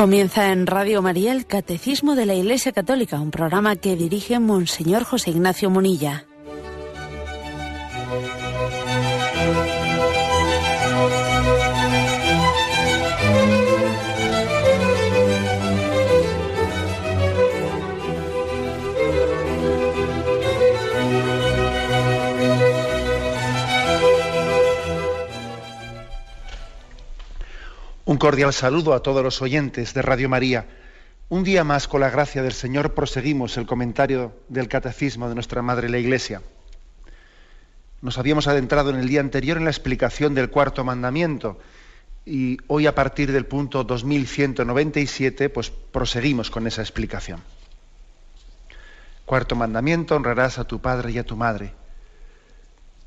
Comienza en Radio María el Catecismo de la Iglesia Católica, un programa que dirige Monseñor José Ignacio Munilla. Cordial saludo a todos los oyentes de Radio María. Un día más, con la gracia del Señor, proseguimos el comentario del Catecismo de nuestra Madre la Iglesia. Nos habíamos adentrado en el día anterior en la explicación del cuarto mandamiento y hoy a partir del punto 2197 pues proseguimos con esa explicación. Cuarto mandamiento, honrarás a tu padre y a tu madre.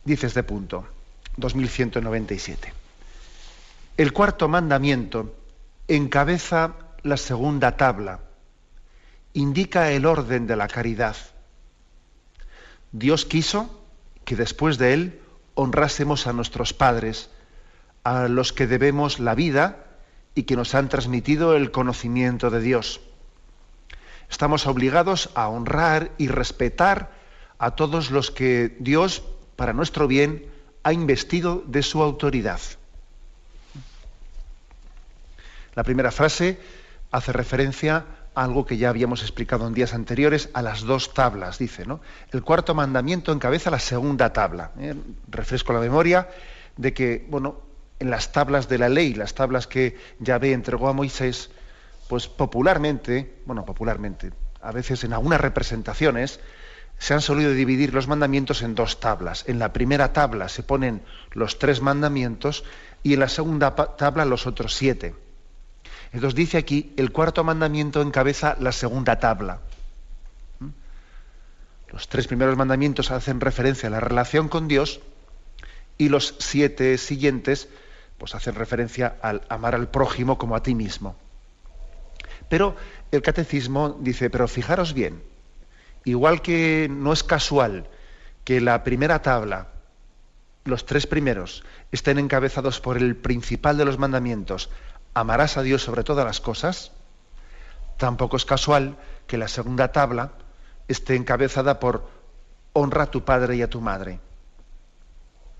Dice este punto, 2197. El cuarto mandamiento encabeza la segunda tabla, indica el orden de la caridad. Dios quiso que después de él honrásemos a nuestros padres, a los que debemos la vida y que nos han transmitido el conocimiento de Dios. Estamos obligados a honrar y respetar a todos los que Dios, para nuestro bien, ha investido de su autoridad. La primera frase hace referencia a algo que ya habíamos explicado en días anteriores, a las dos tablas, dice, ¿no? El cuarto mandamiento encabeza la segunda tabla. ¿eh? Refresco la memoria de que, bueno, en las tablas de la ley, las tablas que Yahvé entregó a Moisés, pues popularmente, bueno, popularmente, a veces en algunas representaciones, se han solido dividir los mandamientos en dos tablas. En la primera tabla se ponen los tres mandamientos y en la segunda tabla los otros siete. Entonces dice aquí, el cuarto mandamiento encabeza la segunda tabla. ¿Mm? Los tres primeros mandamientos hacen referencia a la relación con Dios y los siete siguientes pues hacen referencia al amar al prójimo como a ti mismo. Pero el catecismo dice, pero fijaros bien, igual que no es casual que la primera tabla, los tres primeros, estén encabezados por el principal de los mandamientos, amarás a Dios sobre todas las cosas, tampoco es casual que la segunda tabla esté encabezada por honra a tu padre y a tu madre.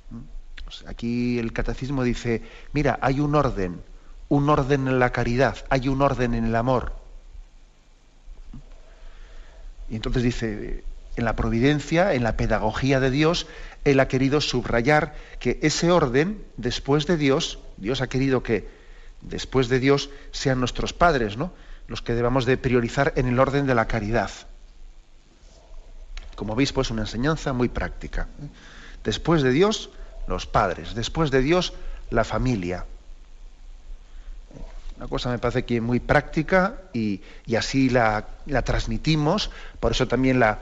¿Mm? Aquí el catecismo dice, mira, hay un orden, un orden en la caridad, hay un orden en el amor. Y entonces dice, en la providencia, en la pedagogía de Dios, Él ha querido subrayar que ese orden, después de Dios, Dios ha querido que después de Dios, sean nuestros padres, ¿no? Los que debamos de priorizar en el orden de la caridad. Como veis, pues una enseñanza muy práctica. ¿eh? Después de Dios, los padres. Después de Dios, la familia. Una cosa me parece que muy práctica y, así la, transmitimos. Por eso también la,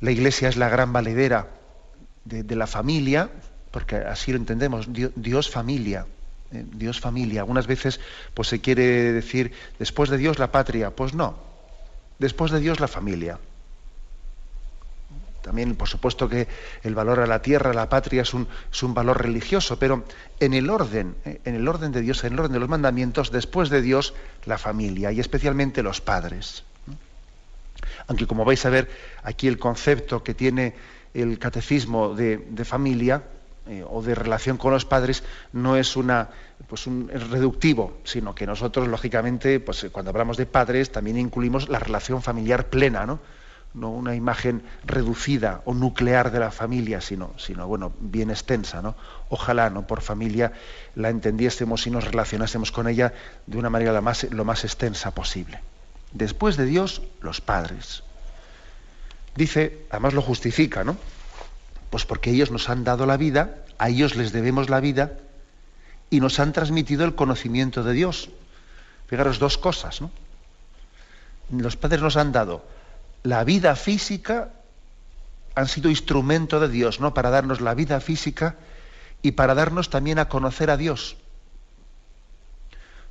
la, Iglesia es la gran valedera de, de, la familia, porque así lo entendemos. Dios familia. Eh, Dios familia. Algunas veces pues, se quiere decir, después de Dios la patria. Pues no, después de Dios la familia. También, por supuesto, que el valor a la tierra, a la patria, es un, valor religioso, pero en el orden, eh, en el orden de Dios, en el orden de los mandamientos, después de Dios, la familia, y especialmente los padres. Aunque, como vais a ver, aquí el concepto que tiene el catecismo de familia eh, o de relación con los padres no es una pues un reductivo, sino que nosotros lógicamente, pues eh, cuando hablamos de padres también incluimos la relación familiar plena, ¿no? No una imagen reducida o nuclear de la familia, sino, sino bueno, bien extensa, ¿no? Ojalá, ¿no? Por familia la entendiésemos y nos relacionásemos con ella de una manera más, lo más extensa posible. Después de Dios, los padres. Dice, además lo justifica, ¿no? Pues porque ellos nos han dado la vida, a ellos les debemos la vida y nos han transmitido el conocimiento de Dios. Fijaros dos cosas, ¿no? Los padres nos han dado la vida física, han sido instrumento de Dios, ¿no? Para darnos la vida física y para darnos también a conocer a Dios.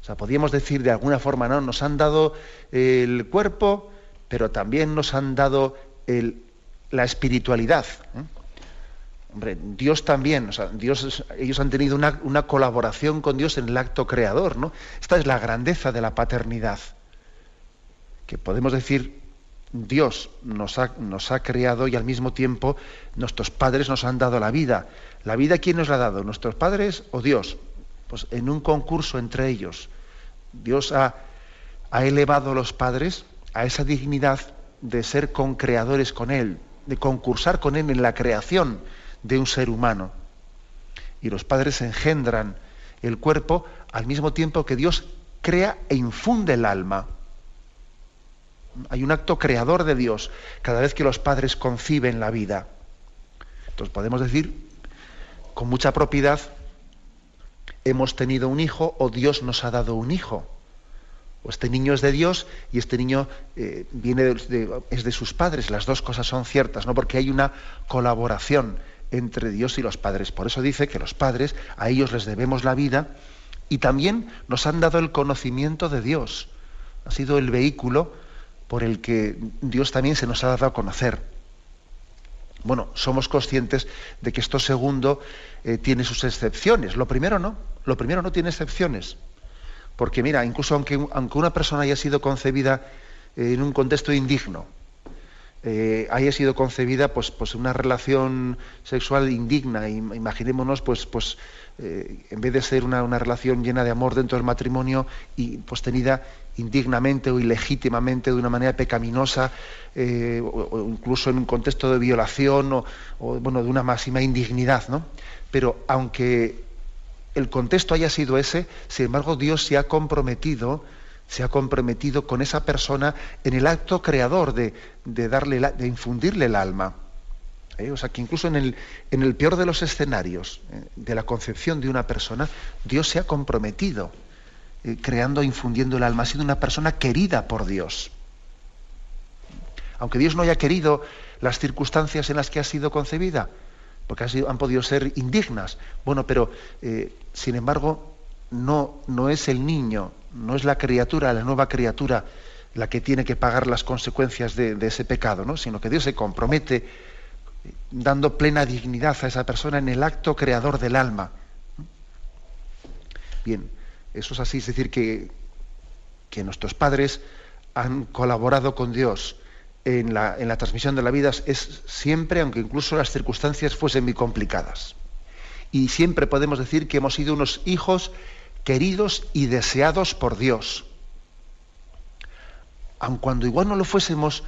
O sea, podríamos decir de alguna forma, ¿no? Nos han dado el cuerpo, pero también nos han dado la espiritualidad. ¿eh? Hombre, Dios también, ellos han tenido una, colaboración con Dios en el acto creador, ¿no? Esta es la grandeza de la paternidad. Que podemos decir, Dios nos ha, nos ha creado y al mismo tiempo nuestros padres nos han dado la vida. ¿La vida quién nos la ha dado? ¿Nuestros padres o Dios? Pues en un concurso entre ellos. Dios ha, ha elevado a los padres a esa dignidad de ser concreadores con Él, de concursar con Él en la creación de un ser humano. Y los padres engendran el cuerpo al mismo tiempo que Dios crea e infunde el alma. Hay un acto creador de Dios cada vez que los padres conciben la vida. Entonces podemos decir con mucha propiedad, hemos tenido un hijo o Dios nos ha dado un hijo. O este niño es de Dios y este niño eh, viene es de sus padres. Las dos cosas son ciertas, ¿no? Porque hay una colaboración entre Dios y los padres. Por eso dice que los padres, a ellos les debemos la vida y también nos han dado el conocimiento de Dios. Ha sido el vehículo por el que Dios también se nos ha dado a conocer. Bueno, somos conscientes de que esto segundo eh, tiene sus excepciones. Lo primero no, lo primero no tiene excepciones. Porque mira, incluso aunque, aunque una persona haya sido concebida en un contexto indigno, eh, haya sido concebida pues, pues una relación sexual indigna. Imaginémonos, pues, pues eh, en vez de ser una, relación llena de amor dentro del matrimonio y pues tenida indignamente o ilegítimamente de una manera pecaminosa eh, o, incluso en un contexto de violación o, o, bueno de una máxima indignidad, ¿no? Pero aunque el contexto haya sido ese, sin embargo Dios se ha comprometido se ha comprometido con esa persona en el acto creador de, darle de infundirle el alma. ¿Eh? O sea que incluso en el, en el, peor de los escenarios ¿eh? de la concepción de una persona, Dios se ha comprometido, eh, creando, infundiendo el alma. Sido una persona querida por Dios. Aunque Dios no haya querido las circunstancias en las que ha sido concebida, porque han podido ser indignas. Bueno, pero sin embargo, no, no es el niño no es la criatura, la nueva criatura, la que tiene que pagar las consecuencias de, ese pecado, ¿no? sino que Dios se compromete dando plena dignidad a esa persona en el acto creador del alma. Bien, eso es así, es decir, que, que nuestros padres han colaborado con Dios en la, en la, transmisión de la vida es siempre, aunque incluso las circunstancias fuesen muy complicadas. Y siempre podemos decir que hemos sido unos hijos queridos y deseados por Dios. Aun cuando igual no lo fuésemos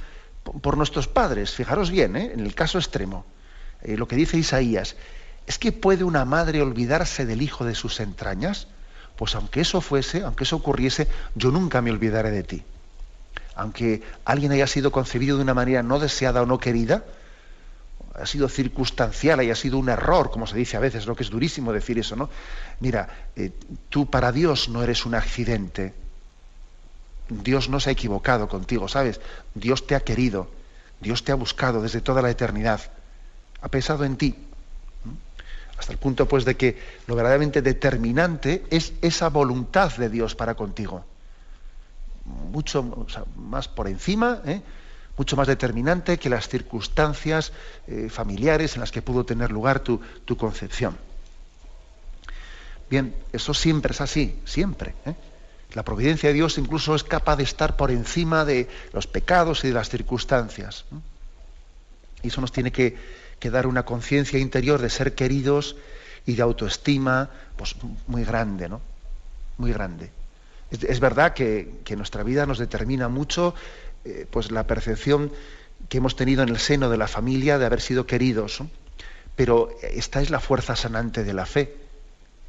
por nuestros padres, fijaros bien, ¿eh? en el caso extremo, eh, lo que dice Isaías, ¿es que puede una madre olvidarse del hijo de sus entrañas? Pues aunque eso fuese, aunque eso ocurriese, yo nunca me olvidaré de ti. Aunque alguien haya sido concebido de una manera no deseada o no querida, ha sido circunstancial, haya sido un error, como se dice a veces, lo que es durísimo decir eso, ¿no? Mira, eh, tú para Dios no eres un accidente. Dios no se ha equivocado contigo, ¿sabes? Dios te ha querido, Dios te ha buscado desde toda la eternidad, ha pensado en ti. Hasta el punto, pues, de que lo verdaderamente determinante es esa voluntad de Dios para contigo. Mucho más por encima, ¿eh? Mucho más determinante que las circunstancias eh, familiares en las que pudo tener lugar tu, concepción. Bien, eso siempre es así, siempre. ¿eh? La providencia de Dios incluso es capaz de estar por encima de los pecados y de las circunstancias. Y eso nos tiene que, dar una conciencia interior de ser queridos y de autoestima pues, muy grande, ¿no? Muy grande. Es, verdad que, que, nuestra vida nos determina mucho eh, pues la percepción que hemos tenido en el seno de la familia de haber sido queridos. Pero esta es la fuerza sanante de la fe,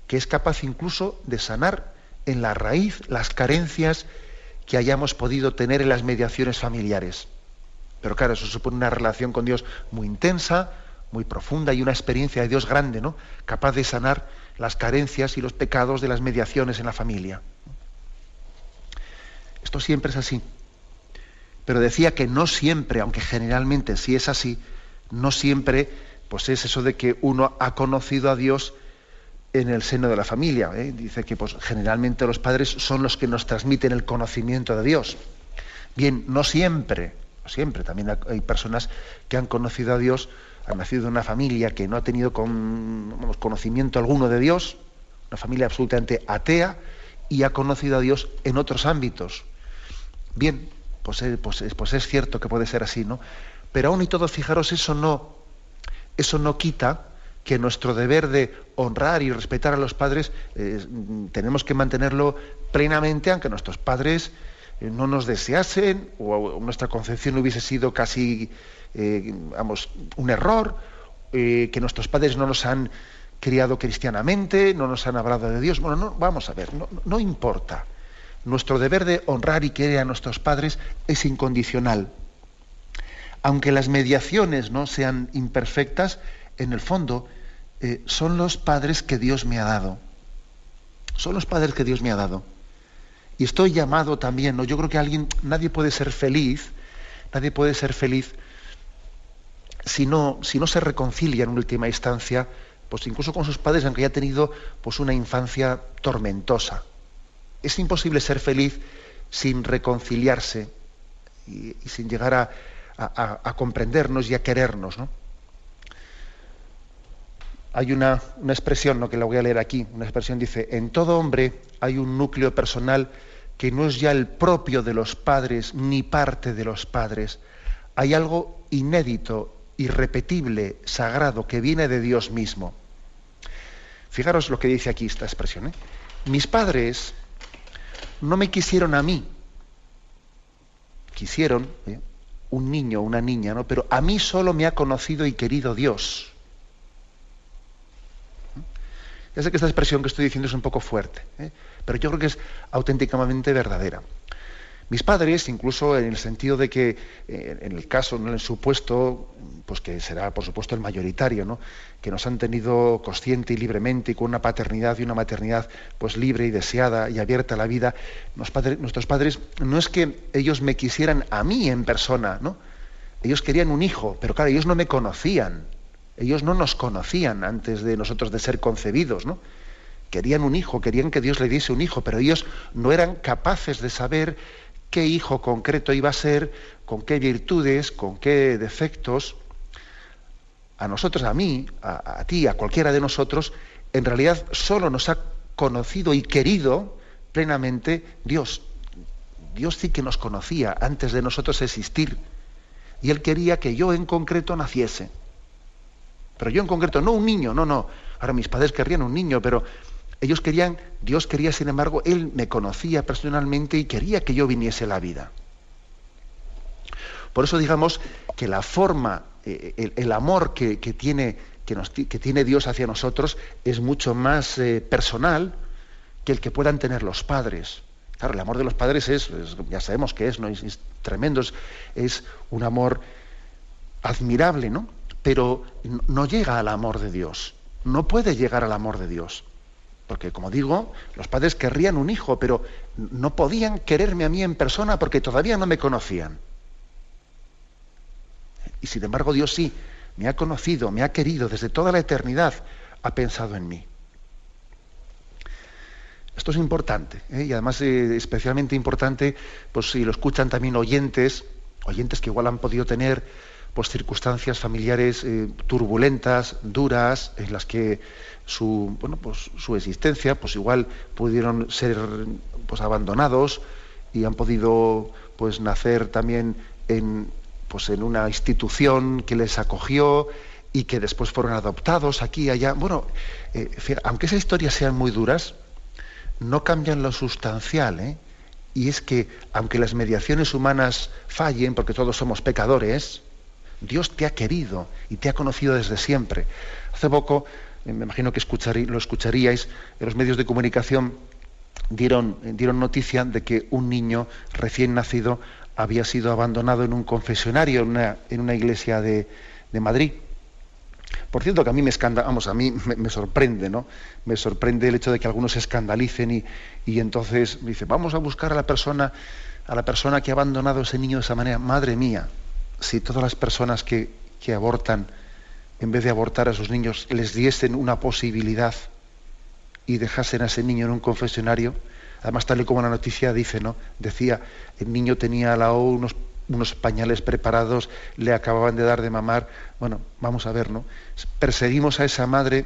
que es capaz incluso de sanar en la raíz las carencias que hayamos podido tener en las mediaciones familiares. Pero claro, eso supone una relación con Dios muy intensa, muy profunda y una experiencia de Dios grande, ¿no? Capaz de sanar las carencias y los pecados de las mediaciones en la familia. Esto siempre es así. Pero decía que no siempre, aunque generalmente sí es así, no siempre pues es eso de que uno ha conocido a Dios en el seno de la familia. ¿eh? Dice que pues, generalmente los padres son los que nos transmiten el conocimiento de Dios. Bien, no siempre, siempre. También hay personas que han conocido a Dios ha nacido en una familia que no ha tenido conocimiento alguno de Dios, una familia absolutamente atea, y ha conocido a Dios en otros ámbitos. Bien, pues, eh, pues, pues, es cierto que puede ser así, ¿no? Pero aún y todo, fijaros, eso no, eso no quita que nuestro deber de honrar y respetar a los padres eh, tenemos que mantenerlo plenamente, aunque nuestros padres eh, no nos deseasen o, nuestra concepción hubiese sido casi, vamos, un error, que nuestros padres no nos han criado cristianamente, no nos han hablado de Dios. Bueno, no, vamos a ver, no importa. Nuestro deber de honrar y querer a nuestros padres es incondicional. Aunque las mediaciones no sean imperfectas, en el fondo eh, son los padres que Dios me ha dado. Son los padres que Dios me ha dado. Y estoy llamado también, ¿no? Yo creo que alguien, nadie puede ser feliz, nadie puede ser feliz si no, si no se reconcilia en última instancia pues incluso con sus padres, aunque haya tenido pues una infancia tormentosa. Es imposible ser feliz sin reconciliarse y, sin llegar a, comprendernos y a querernos. Hay una, expresión ¿no? que la voy a leer aquí, una expresión dice, en todo hombre hay un núcleo personal que no es ya el propio de los padres ni parte de los padres. Hay algo inédito, irrepetible, sagrado, que viene de Dios mismo. Fijaros lo que dice aquí esta expresión. ¿eh? Mis padres no me quisieron a mí, quisieron ¿eh? un niño, una niña, ¿no? pero a mí solo me ha conocido y querido Dios. Ya sé que esta expresión que estoy diciendo es un poco fuerte, ¿eh? pero yo creo que es auténticamente verdadera. Mis padres, incluso en el sentido de que, eh, en el caso, en el supuesto, pues que será por supuesto el mayoritario, ¿no? que nos han tenido consciente y libremente y con una paternidad y una maternidad pues libre y deseada y abierta a la vida, nuestros padres, no es que ellos me quisieran a mí en persona, ¿no? Ellos querían un hijo, pero claro, ellos no me conocían, ellos no nos conocían antes de nosotros de ser concebidos, ¿no? Querían un hijo, querían que Dios le diese un hijo, pero ellos no eran capaces de saber qué hijo concreto iba a ser, con qué virtudes, con qué defectos. A nosotros, a mí, a, ti, a cualquiera de nosotros, en realidad solo nos ha conocido y querido plenamente Dios. Dios sí que nos conocía antes de nosotros existir. Y Él quería que yo en concreto naciese. Pero yo en concreto, no un niño, no, no. Ahora mis padres querrían un niño, pero ellos querían, Dios quería, sin embargo, Él me conocía personalmente y quería que yo viniese la vida. Por eso digamos que la forma, eh, el, amor que, tiene, que, tiene, Dios hacia nosotros es mucho más eh, personal que el que puedan tener los padres. Claro, el amor de los padres es, ya sabemos que es, ¿no? es, tremendo, es, un amor admirable, ¿no? Pero no llega al amor de Dios, no puede llegar al amor de Dios. Porque, como digo, los padres querrían un hijo, pero no podían quererme a mí en persona porque todavía no me conocían. Y sin embargo, Dios sí, me ha conocido, me ha querido, desde toda la eternidad ha pensado en mí. Esto es importante, ¿eh? y además eh, especialmente importante, pues si lo escuchan también oyentes, oyentes que igual han podido tener pues, circunstancias familiares eh, turbulentas, duras, en las que su, bueno, pues, su existencia, pues igual pudieron ser pues, abandonados y han podido pues, nacer también en, pues, en una institución que les acogió y que después fueron adoptados aquí y allá. Bueno, eh, aunque esas historias sean muy duras, no cambian lo sustancial. ¿eh? Y es que, aunque las mediaciones humanas fallen, porque todos somos pecadores, Dios te ha querido y te ha conocido desde siempre. Hace poco me imagino que lo escucharíais, en los medios de comunicación dieron, dieron noticia de que un niño recién nacido había sido abandonado en un confesionario en una, iglesia de, Madrid. Por cierto, que a mí me vamos, a mí me, sorprende, ¿no? Me sorprende el hecho de que algunos se escandalicen y, y entonces dice, vamos a buscar a la persona, a la persona que ha abandonado a ese niño de esa manera. Madre mía, si todas las personas que, que abortan en vez de abortar a sus niños, les diesen una posibilidad y dejasen a ese niño en un confesionario. Además, tal y como la noticia dice, ¿no? Decía, el niño tenía a la O unos unos pañales preparados, le acababan de dar de mamar. Bueno, vamos a ver, ¿no? Perseguimos a esa madre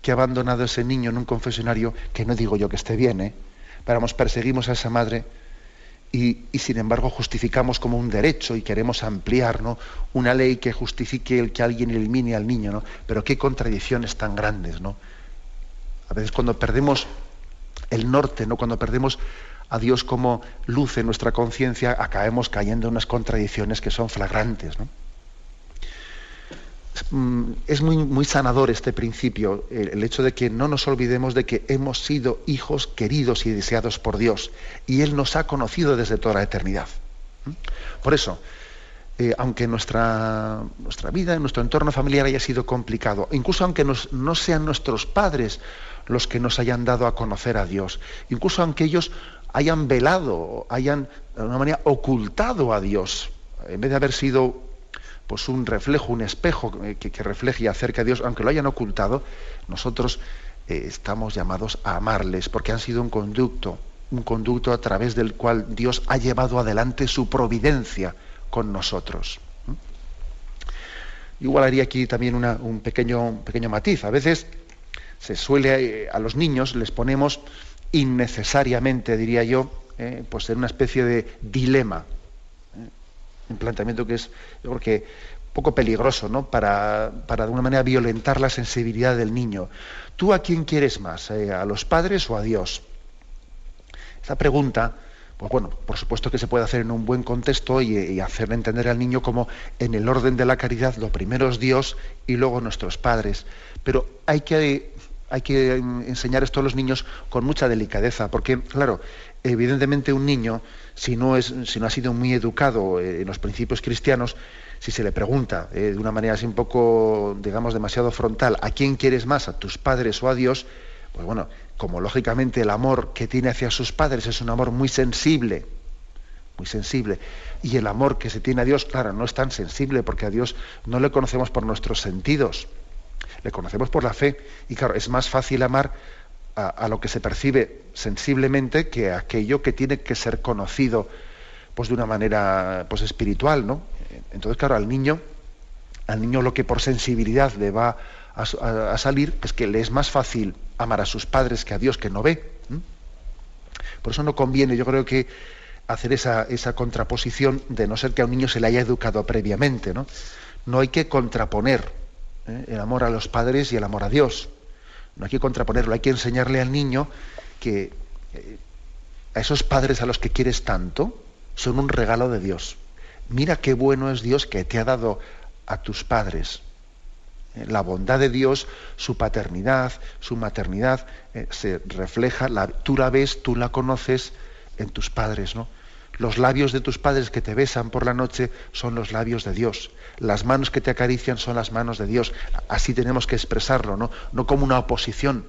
que ha abandonado a ese niño en un confesionario, que no digo yo que esté bien, ¿eh? Pero vamos, perseguimos a esa madre y, sin embargo justificamos como un derecho y queremos ampliar ¿no? una ley que justifique el que alguien elimine al niño, ¿no? Pero qué contradicciones tan grandes, ¿no? A veces cuando perdemos el norte, ¿no? Cuando perdemos a Dios como luz en nuestra conciencia, acabemos cayendo en unas contradicciones que son flagrantes. Mm, es muy, muy sanador este principio, el, hecho de que no nos olvidemos de que hemos sido hijos queridos y deseados por Dios, y Él nos ha conocido desde toda la eternidad. Por eso, eh, aunque nuestra, nuestra vida, nuestro entorno familiar haya sido complicado, incluso aunque no sean nuestros padres los que nos hayan dado a conocer a Dios, incluso aunque ellos hayan velado, hayan de alguna manera ocultado a Dios, en vez de haber sido pues un reflejo, un espejo que, refleje acerca de Dios, aunque lo hayan ocultado, nosotros eh, estamos llamados a amarles, porque han sido un conducto, un conducto a través del cual Dios ha llevado adelante su providencia con nosotros. Igual haría aquí también un, pequeño, pequeño matiz. A veces se suele, eh, a los niños les ponemos innecesariamente, diría yo, eh, pues en una especie de dilema. Un planteamiento que es, yo creo que, poco peligroso, ¿no? Para, para, de alguna manera violentar la sensibilidad del niño. ¿Tú a quién quieres más? Eh, ¿A los padres o a Dios? Esa pregunta, pues bueno, por supuesto que se puede hacer en un buen contexto y, y hacerle entender al niño como en el orden de la caridad lo primero es Dios y luego nuestros padres. Pero hay que hay que enseñar esto a los niños con mucha delicadeza, porque, claro, evidentemente un niño, si no, ha sido muy educado eh, en los principios cristianos, si se le pregunta eh, de una manera así un poco, digamos, demasiado frontal, ¿a quién quieres más, a tus padres o a Dios? Pues bueno, como lógicamente el amor que tiene hacia sus padres es un amor muy sensible, muy sensible, y el amor que se tiene a Dios, claro, no es tan sensible, porque a Dios no le conocemos por nuestros sentidos, le conocemos por la fe. Y claro, es más fácil amar a, lo que se percibe sensiblemente que a aquello que tiene que ser conocido pues de una manera pues espiritual, ¿no? Entonces, claro, al niño, al niño lo que por sensibilidad le va a, salir es que le es más fácil amar a sus padres que a Dios que no ve. Por eso no conviene, yo creo que hacer esa, esa, contraposición de no ser que a un niño se le haya educado previamente, ¿no? No hay que contraponer ¿eh? el amor a los padres y el amor a Dios. No hay que contraponerlo, hay que enseñarle al niño que eh, a esos padres a los que quieres tanto son un regalo de Dios. Mira qué bueno es Dios que te ha dado a tus padres. Eh, la bondad de Dios, su paternidad, su maternidad, se refleja, tú la ves, tú la conoces en tus padres, ¿no? Los labios de tus padres que te besan por la noche son los labios de Dios. Las manos que te acarician son las manos de Dios. Así tenemos que expresarlo, no, no como una oposición.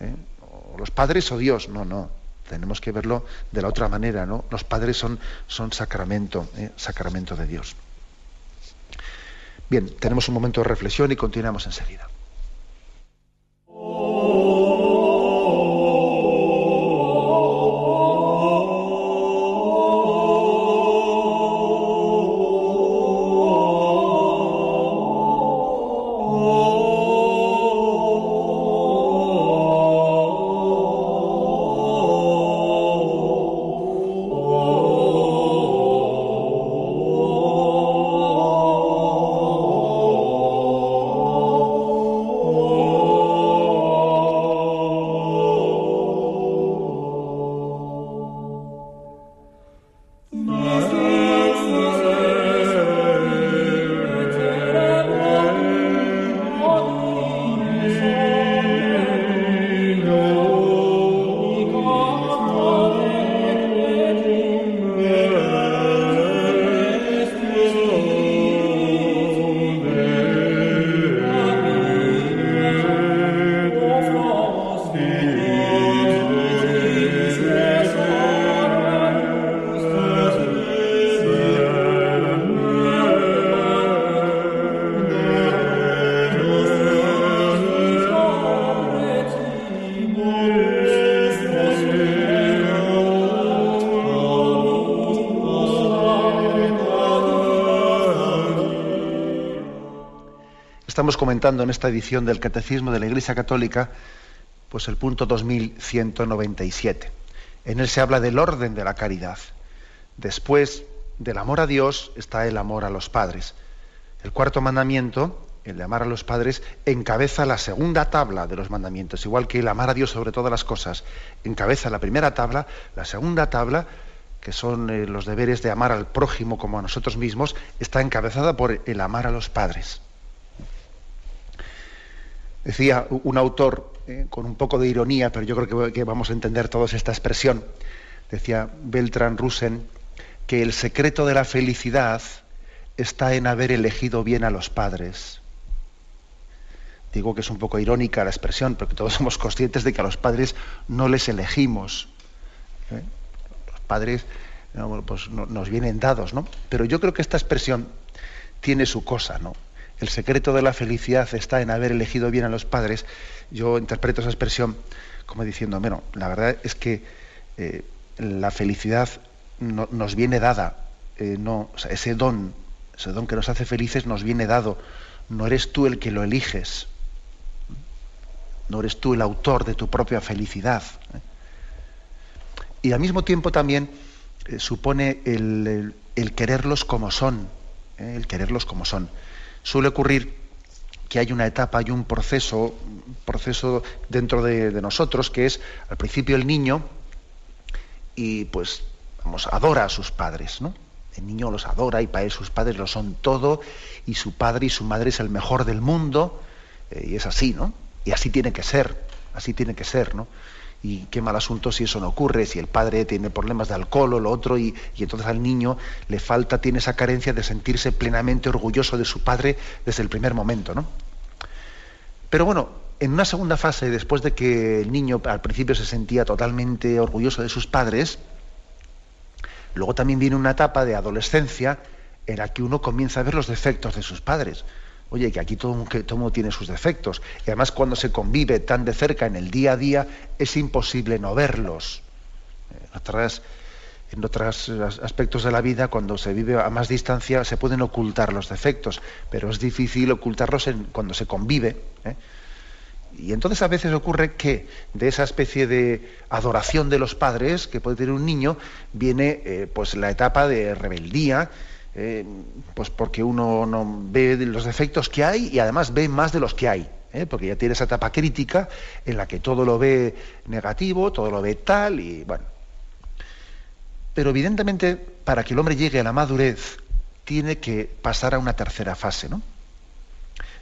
¿eh? O los padres o Dios. No, no. Tenemos que verlo de la otra manera, ¿no? Los padres son, son sacramento, ¿eh? sacramento de Dios. Bien, tenemos un momento de reflexión y continuamos enseguida. Estamos comentando en esta edición del Catecismo de la Iglesia Católica, pues el punto 2197. En él se habla del orden de la caridad. Después del amor a Dios está el amor a los padres. El cuarto mandamiento, el de amar a los padres, encabeza la segunda tabla de los mandamientos, igual que el amar a Dios sobre todas las cosas encabeza la primera tabla, la segunda tabla, que son eh, los deberes de amar al prójimo como a nosotros mismos, está encabezada por el amar a los padres. Decía un autor, eh, con un poco de ironía, pero yo creo que, vamos a entender todos esta expresión, decía Beltrán Russen, que el secreto de la felicidad está en haber elegido bien a los padres. Digo que es un poco irónica la expresión, porque todos somos conscientes de que a los padres no les elegimos. ¿eh? Los padres pues, nos vienen dados, ¿no? Pero yo creo que esta expresión tiene su cosa, ¿no? El secreto de la felicidad está en haber elegido bien a los padres, yo interpreto esa expresión como diciendo, bueno, la verdad es que eh, la felicidad nos viene dada, eh, no, ese don, ese don que nos hace felices nos viene dado, no eres tú el que lo eliges, no eres tú el autor de tu propia felicidad. ¿eh? Y al mismo tiempo también supone el, quererlos como son, el quererlos como son suele ocurrir que hay una etapa, y un proceso, proceso dentro de, nosotros, que es al principio el niño y pues vamos, adora a sus padres, ¿no? El niño los adora y para él sus padres lo son todo y su padre y su madre es el mejor del mundo eh, y es así, ¿no? Y así tiene que ser, así tiene que ser, ¿no? Y qué mal asunto si eso no ocurre, si el padre tiene problemas de alcohol o lo otro, y, entonces al niño le falta, tiene esa carencia de sentirse plenamente orgulloso de su padre desde el primer momento. ¿no? Pero bueno, en una segunda fase, después de que el niño al principio se sentía totalmente orgulloso de sus padres, luego también viene una etapa de adolescencia en la que uno comienza a ver los defectos de sus padres oye, que aquí todo, todo tiene sus defectos. Y además cuando se convive tan de cerca en el día a día, es imposible no verlos. En otras, otros aspectos de la vida, cuando se vive a más distancia, se pueden ocultar los defectos, pero es difícil ocultarlos cuando se convive. ¿eh? Y entonces a veces ocurre que de esa especie de adoración de los padres que puede tener un niño, viene eh, pues la etapa de rebeldía, eh, pues porque uno no ve los defectos que hay y además ve más de los que hay, ¿eh? porque ya tiene esa etapa crítica en la que todo lo ve negativo, todo lo ve tal y bueno. Pero evidentemente para que el hombre llegue a la madurez tiene que pasar a una tercera fase, ¿no?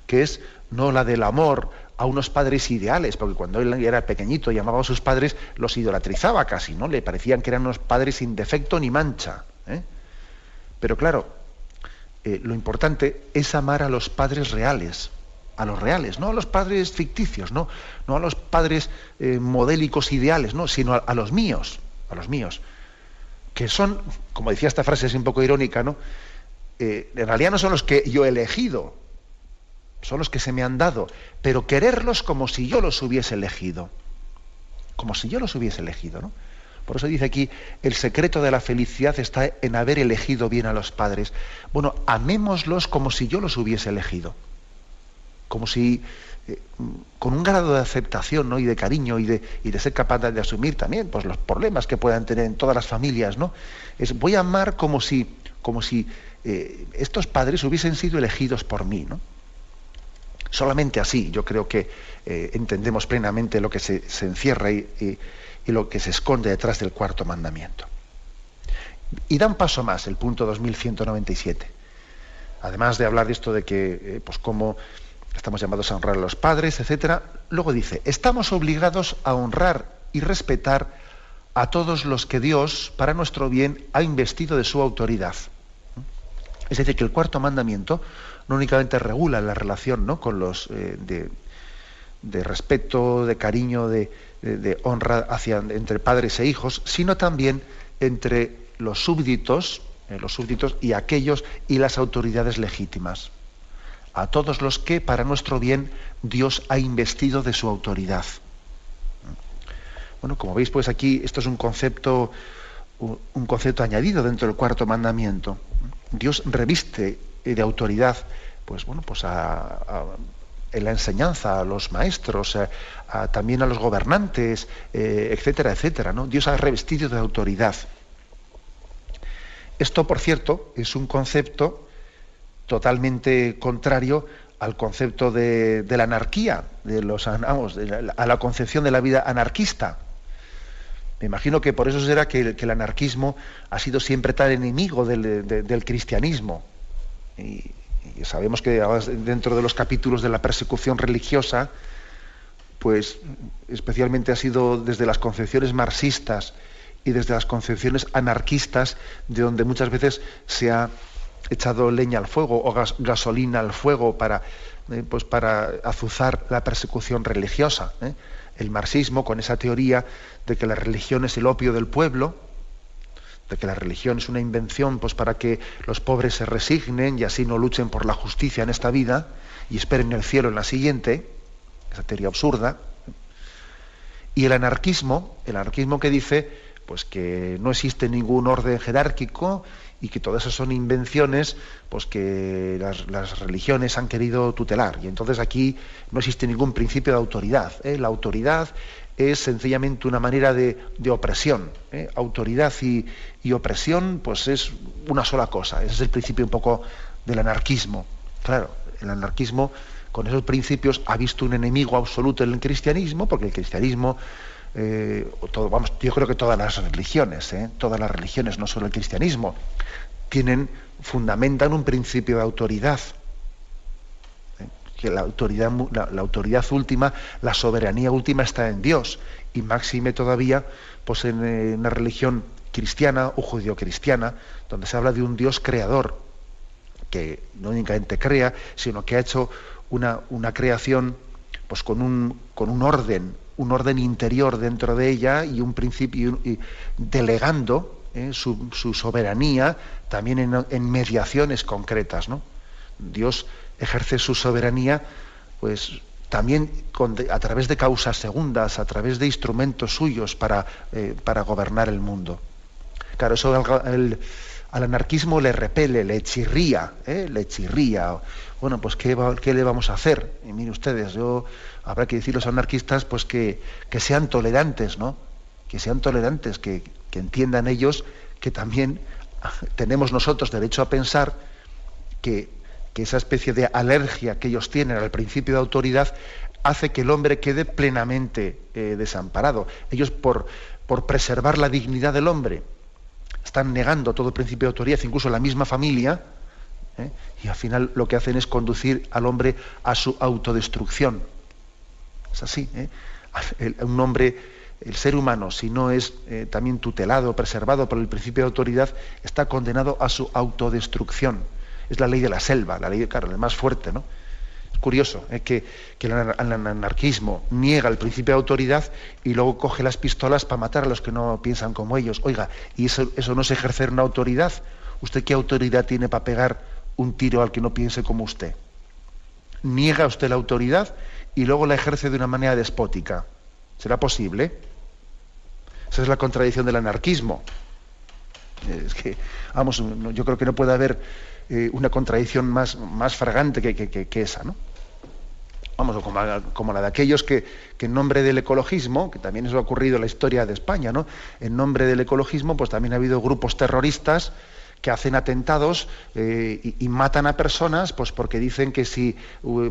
Que es no la del amor a unos padres ideales, porque cuando él era pequeñito y amaba a sus padres, los idolatrizaba casi, ¿no? Le parecían que eran unos padres sin defecto ni mancha. ¿eh? Pero claro, eh, lo importante es amar a los padres reales, a los reales, no a los padres ficticios, no, no a los padres eh, modélicos ideales, no, sino a, los míos, a los míos, que son, como decía esta frase, es un poco irónica, ¿no? Eh, en realidad no son los que yo he elegido, son los que se me han dado, pero quererlos como si yo los hubiese elegido, como si yo los hubiese elegido, ¿no? Por eso dice aquí, el secreto de la felicidad está en haber elegido bien a los padres. Bueno, amémoslos como si yo los hubiese elegido. Como si, eh, con un grado de aceptación ¿no? y de cariño y de, de ser capaz de, asumir también pues, los problemas que puedan tener en todas las familias. ¿no? Es, voy a amar como si, como si eh, estos padres hubiesen sido elegidos por mí. ¿no? Solamente así yo creo que eh, entendemos plenamente lo que se, encierra y y lo que se esconde detrás del cuarto mandamiento. Y da un paso más, el punto 2197. Además de hablar de esto de que, eh, pues cómo estamos llamados a honrar a los padres, etcétera, luego dice, estamos obligados a honrar y respetar a todos los que Dios, para nuestro bien, ha investido de su autoridad. Es decir, que el cuarto mandamiento no únicamente regula la relación ¿no? con los eh, de, de respeto, de cariño, de, de, honra hacia, entre padres e hijos, sino también entre los súbditos, eh, los súbditos y aquellos y las autoridades legítimas. A todos los que, para nuestro bien, Dios ha investido de su autoridad. Bueno, como veis, pues aquí esto es un concepto, un concepto añadido dentro del cuarto mandamiento. Dios reviste de autoridad pues bueno, pues en la enseñanza, a los maestros, también a los gobernantes, eh, etcétera, etcétera. ¿no? Dios ha revestido de autoridad. Esto, por cierto, es un concepto totalmente contrario al concepto de, la anarquía, de los, a la concepción de la vida anarquista. Me imagino que por eso será que, el anarquismo ha sido siempre tan enemigo del, cristianismo. Sabemos que dentro de los capítulos de la persecución religiosa, pues especialmente ha sido desde las concepciones marxistas y desde las concepciones anarquistas, de donde muchas veces se ha echado leña al fuego o gasolina al fuego para, eh, pues para azuzar la persecución religiosa. ¿eh? El marxismo, con esa teoría de que la religión es el opio del pueblo, de que la religión es una invención pues, para que los pobres se resignen y así no luchen por la justicia en esta vida y esperen el cielo en la siguiente, esa teoría absurda. Y el anarquismo, el anarquismo que dice pues que no existe ningún orden jerárquico y que todas esas son invenciones pues que las, religiones han querido tutelar. Y entonces aquí no existe ningún principio de autoridad. ¿eh? La autoridad es sencillamente una manera de, opresión. ¿eh? Autoridad y, opresión pues es una sola cosa. Ese es el principio un poco del anarquismo. Claro, el anarquismo con esos principios ha visto un enemigo absoluto en el cristianismo, porque el cristianismo eh, vamos, yo creo que todas las religiones, ¿eh? todas las religiones, no solo el cristianismo, tienen, fundamentan un principio de autoridad. ¿Eh? Que la autoridad, la, autoridad última, la soberanía última está en Dios. Y máxime todavía, pues en, la religión cristiana o judío-cristiana, donde se habla de un Dios creador, que no únicamente crea, sino que ha hecho una, una creación pues con un, con un orden, un orden interior dentro de ella y un principio, y delegando eh, su, soberanía también en, mediaciones concretas. ¿no? Dios ejerce su soberanía pues, también a través de causas segundas, a través de instrumentos suyos para, eh, para gobernar el mundo. Claro, eso al, anarquismo le repele, le chirría, ¿eh? le chirría. Bueno, pues ¿qué, ¿qué, le vamos a hacer? Y miren ustedes, yo habrá que decir los anarquistas pues que, sean tolerantes, ¿no? Que sean tolerantes, que, entiendan ellos que también tenemos nosotros derecho a pensar que, esa especie de alergia que ellos tienen al principio de autoridad hace que el hombre quede plenamente eh, desamparado. Ellos por, por preservar la dignidad del hombre están negando todo principio de autoridad, incluso la misma familia, ¿eh? y al final lo que hacen es conducir al hombre a su autodestrucción. Es así. ¿eh? un hombre, el ser humano, si no es eh, también tutelado, preservado por el principio de autoridad, está condenado a su autodestrucción. Es la ley de la selva, la ley, claro, el más fuerte, ¿no? Es curioso ¿eh? que, el, anarquismo niega el principio de autoridad y luego coge las pistolas para matar a los que no piensan como ellos. Oiga, ¿y eso, eso no es ejercer una autoridad? ¿Usted qué autoridad tiene para pegar un tiro al que no piense como usted? Niega usted la autoridad y luego la ejerce de una manera despótica. ¿Será posible? Esa es la contradicción del anarquismo. Es que, vamos, yo creo que no puede haber eh, una contradicción más, más fragante que, esa, ¿no? Vamos, como, como, la de aquellos que, que, en nombre del ecologismo, que también eso ha ocurrido en la historia de España, ¿no? En nombre del ecologismo, pues también ha habido grupos terroristas que hacen atentados eh, y, matan a personas pues porque dicen que si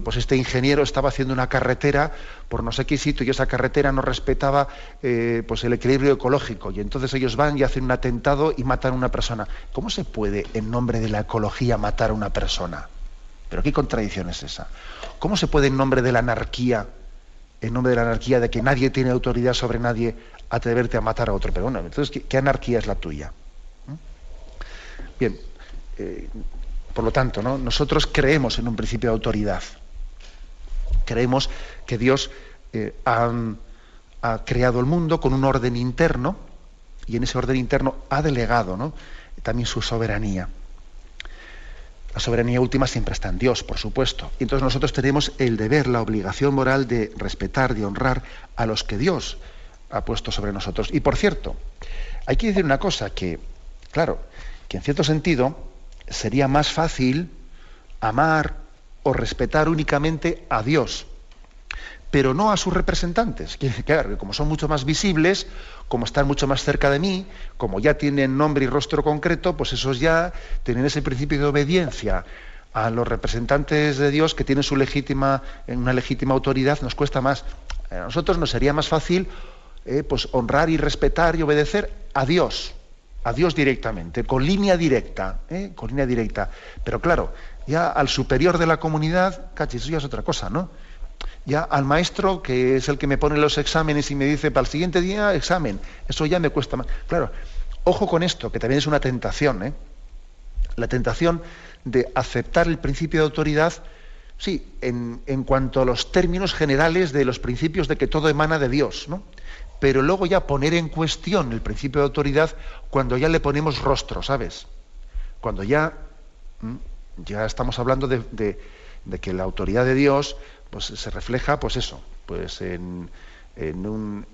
pues este ingeniero estaba haciendo una carretera por no sé qué sitio y esa carretera no respetaba eh, pues el equilibrio ecológico y entonces ellos van y hacen un atentado y matan a una persona. ¿Cómo se puede en nombre de la ecología matar a una persona? Pero qué contradicción es esa. ¿Cómo se puede en nombre de la anarquía, en nombre de la anarquía de que nadie tiene autoridad sobre nadie, atreverte a matar a otro? Pero bueno, entonces qué anarquía es la tuya? Bien, eh, por lo tanto, nosotros creemos en un principio de autoridad. Creemos que Dios eh, ha, creado el mundo con un orden interno y en ese orden interno ha delegado también su soberanía. La soberanía última siempre está en Dios, por supuesto. Y entonces nosotros tenemos el deber, la obligación moral de respetar, de honrar a los que Dios ha puesto sobre nosotros. Y por cierto, hay que decir una cosa, que, claro, que en cierto sentido sería más fácil amar o respetar únicamente a Dios, pero no a sus representantes, que claro, como son mucho más visibles, como están mucho más cerca de mí, como ya tienen nombre y rostro concreto, pues esos ya tienen ese principio de obediencia a los representantes de Dios que tienen su legítima, una legítima autoridad, nos cuesta más. A nosotros nos sería más fácil eh, pues honrar y respetar y obedecer a Dios, a Dios directamente, con línea directa, eh, con línea directa. Pero claro, ya al superior de la comunidad, cachis, eso ya es otra cosa, ¿no? Ya al maestro, que es el que me pone los exámenes y me dice, para el siguiente día, examen, eso ya me cuesta más. Claro, ojo con esto, que también es una tentación, ¿eh? La tentación de aceptar el principio de autoridad, sí, en, en cuanto a los términos generales de los principios de que todo emana de Dios, ¿no? Pero luego ya poner en cuestión el principio de autoridad cuando ya le ponemos rostro, ¿sabes? Cuando ya, ya estamos hablando de, que la autoridad de Dios pues, se refleja, pues eso, pues en, un,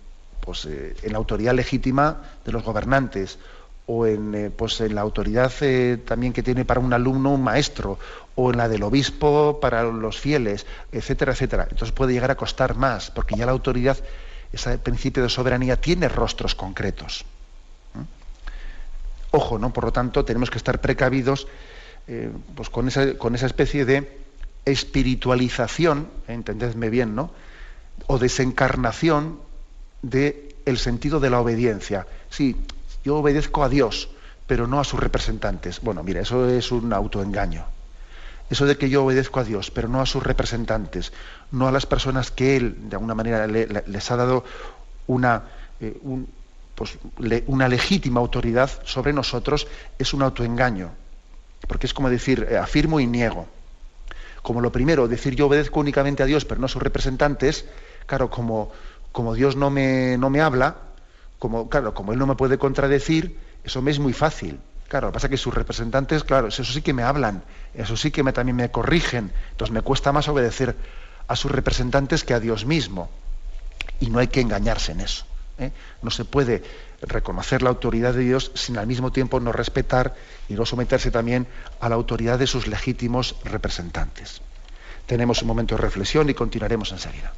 pues, eh, en la autoridad legítima de los gobernantes o en, eh, pues en la autoridad eh, también que tiene para un alumno un maestro, o en la del obispo para los fieles, etcétera, etcétera. Entonces puede llegar a costar más, porque ya la autoridad ese principio de soberanía tiene rostros concretos. Ojo, ¿no? Por lo tanto, tenemos que estar precavidos eh, pues con, esa, con esa especie de espiritualización, entendedme bien, ¿no? O desencarnación del el sentido de la obediencia. Sí, yo obedezco a Dios, pero no a sus representantes. Bueno, mira, eso es un autoengaño eso de que yo obedezco a Dios, pero no a sus representantes, no a las personas que Él, de alguna manera, les ha dado una, eh, pues, una legítima autoridad sobre nosotros, es un autoengaño. Porque es como decir, eh, afirmo y niego. Como lo primero, decir yo obedezco únicamente a Dios, pero no a sus representantes, claro, como, como Dios no me, no me habla, como, claro, como Él no me puede contradecir, eso me es muy fácil. Claro, lo que pasa es que sus representantes, claro, eso sí que me hablan, eso sí que me, también me corrigen. Entonces me cuesta más obedecer a sus representantes que a Dios mismo. Y no hay que engañarse en eso. ¿eh? No se puede reconocer la autoridad de Dios sin al mismo tiempo no respetar y no someterse también a la autoridad de sus legítimos representantes. Tenemos un momento de reflexión y continuaremos enseguida.